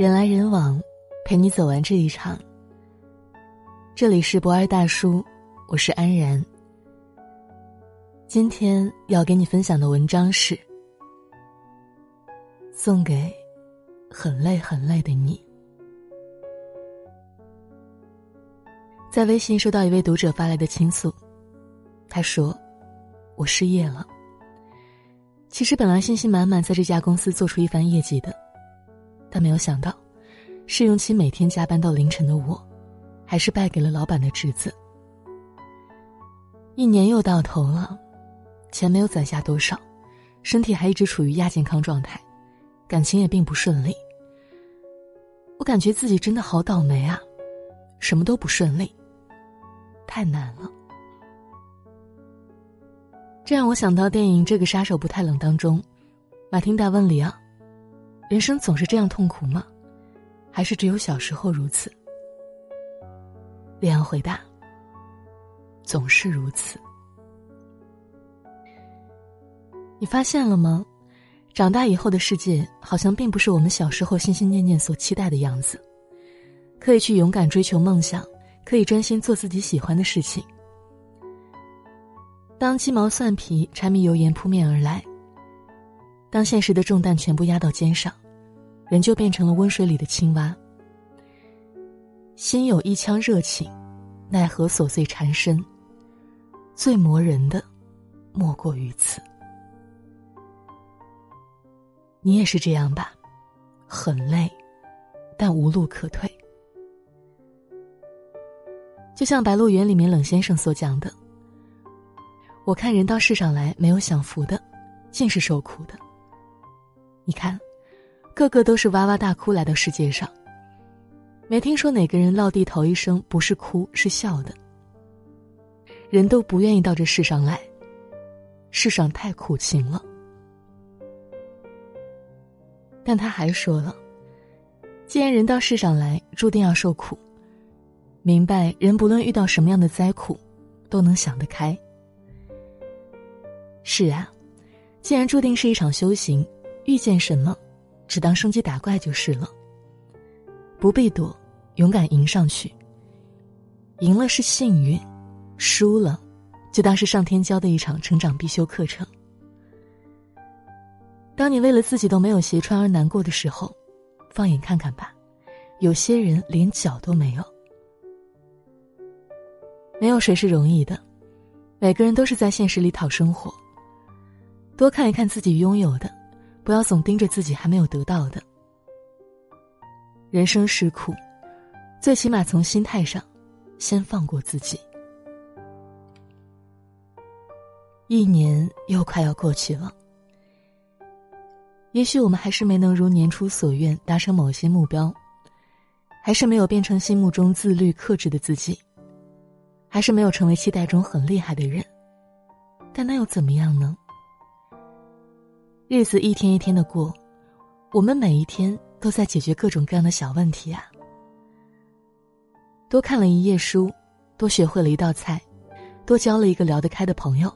人来人往，陪你走完这一场。这里是博爱大叔，我是安然。今天要给你分享的文章是送给很累很累的你。在微信收到一位读者发来的倾诉，他说：“我失业了。其实本来信心满满，在这家公司做出一番业绩的。”但没有想到，试用期每天加班到凌晨的我，还是败给了老板的侄子。一年又到头了，钱没有攒下多少，身体还一直处于亚健康状态，感情也并不顺利。我感觉自己真的好倒霉啊，什么都不顺利，太难了。这让我想到电影《这个杀手不太冷》当中，马汀达问里奥。人生总是这样痛苦吗？还是只有小时候如此？李昂回答：“总是如此。”你发现了吗？长大以后的世界好像并不是我们小时候心心念念所期待的样子。可以去勇敢追求梦想，可以专心做自己喜欢的事情。当鸡毛蒜皮、柴米油盐扑面而来，当现实的重担全部压到肩上。人就变成了温水里的青蛙。心有一腔热情，奈何琐碎缠身。最磨人的，莫过于此。你也是这样吧？很累，但无路可退。就像《白鹿原》里面冷先生所讲的：“我看人到世上来，没有享福的，尽是受苦的。”你看。个个都是哇哇大哭来到世界上。没听说哪个人落地头一声不是哭是笑的。人都不愿意到这世上来，世上太苦情了。但他还说了，既然人到世上来注定要受苦，明白人不论遇到什么样的灾苦，都能想得开。是啊，既然注定是一场修行，遇见什么。只当升级打怪就是了，不必躲，勇敢迎上去。赢了是幸运，输了，就当是上天教的一场成长必修课程。当你为了自己都没有鞋穿而难过的时候，放眼看看吧，有些人连脚都没有。没有谁是容易的，每个人都是在现实里讨生活。多看一看自己拥有的。不要总盯着自己还没有得到的。人生是苦，最起码从心态上，先放过自己。一年又快要过去了，也许我们还是没能如年初所愿达成某些目标，还是没有变成心目中自律克制的自己，还是没有成为期待中很厉害的人，但那又怎么样呢？日子一天一天的过，我们每一天都在解决各种各样的小问题啊。多看了一页书，多学会了一道菜，多交了一个聊得开的朋友。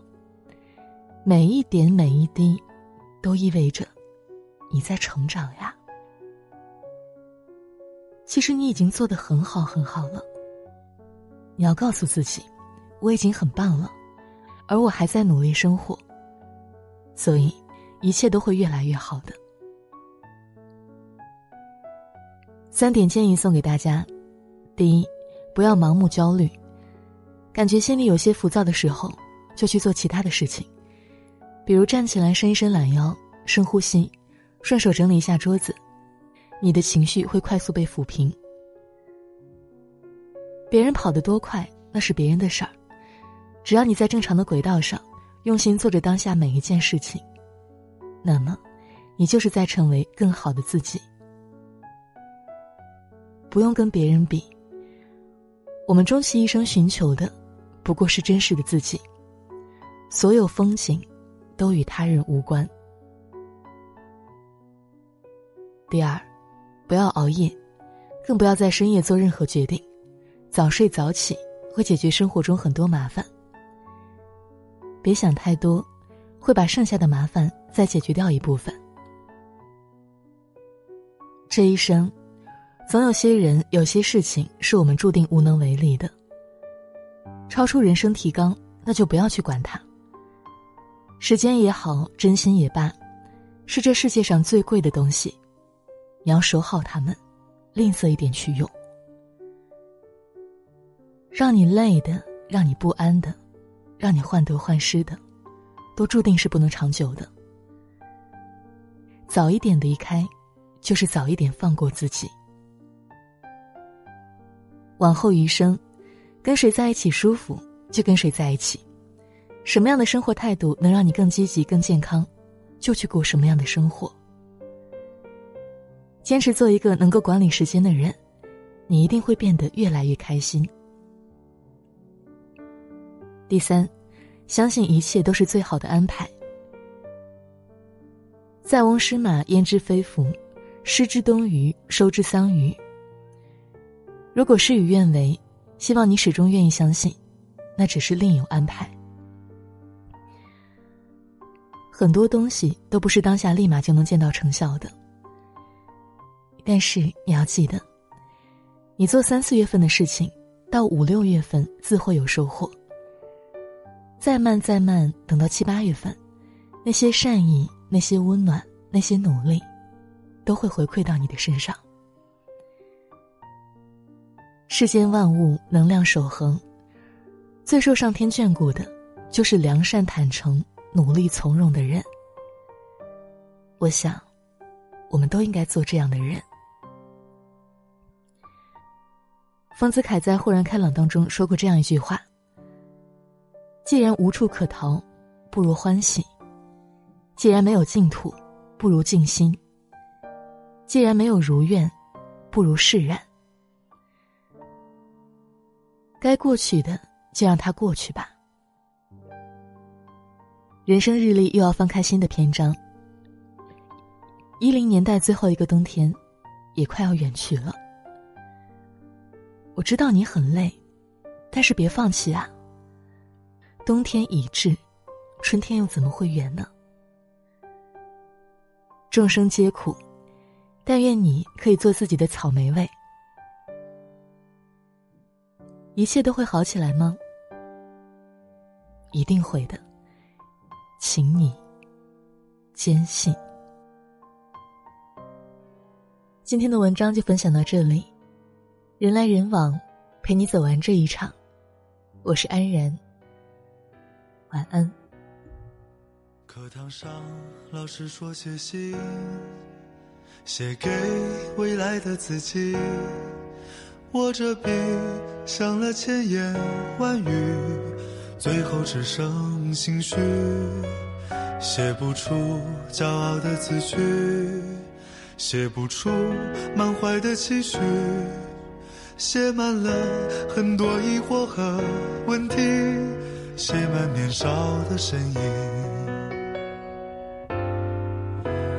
每一点每一滴，都意味着你在成长呀。其实你已经做得很好很好了。你要告诉自己，我已经很棒了，而我还在努力生活。所以。一切都会越来越好的。三点建议送给大家：第一，不要盲目焦虑，感觉心里有些浮躁的时候，就去做其他的事情，比如站起来伸一伸懒腰、深呼吸，顺手整理一下桌子，你的情绪会快速被抚平。别人跑得多快那是别人的事儿，只要你在正常的轨道上，用心做着当下每一件事情。那么，你就是在成为更好的自己。不用跟别人比。我们终其一生寻求的，不过是真实的自己。所有风景，都与他人无关。第二，不要熬夜，更不要在深夜做任何决定。早睡早起会解决生活中很多麻烦。别想太多。会把剩下的麻烦再解决掉一部分。这一生，总有些人、有些事情是我们注定无能为力的。超出人生提纲，那就不要去管它。时间也好，真心也罢，是这世界上最贵的东西，你要守好它们，吝啬一点去用。让你累的，让你不安的，让你患得患失的，都注定是不能长久的。早一点离开，就是早一点放过自己。往后余生，跟谁在一起舒服，就跟谁在一起。什么样的生活态度能让你更积极、更健康，就去过什么样的生活。坚持做一个能够管理时间的人，你一定会变得越来越开心。第三，相信一切都是最好的安排。塞翁失马，焉知非福；失之东隅，收之桑榆。如果事与愿违，希望你始终愿意相信，那只是另有安排。很多东西都不是当下立马就能见到成效的，但是你要记得，你做三四月份的事情，到五六月份自会有收获。再慢再慢，等到七八月份，那些善意、那些温暖、那些努力，都会回馈到你的身上。世间万物能量守恒，最受上天眷顾的，就是良善坦诚。努力从容的人，我想，我们都应该做这样的人。丰子恺在《豁然开朗》当中说过这样一句话：“既然无处可逃，不如欢喜；既然没有净土，不如静心；既然没有如愿，不如释然。该过去的，就让它过去吧。”人生日历又要翻开新的篇章。一零年代最后一个冬天，也快要远去了。我知道你很累，但是别放弃啊。冬天已至，春天又怎么会远呢？众生皆苦，但愿你可以做自己的草莓味。一切都会好起来吗？一定会的。请你坚信。今天的文章就分享到这里，人来人往，陪你走完这一场。我是安然，晚安。课堂上，老师说写信，写给未来的自己。握着笔，想了千言万语。最后只剩心虚，写不出骄傲的字句，写不出满怀的期许，写满了很多疑惑和问题，写满年少的身影。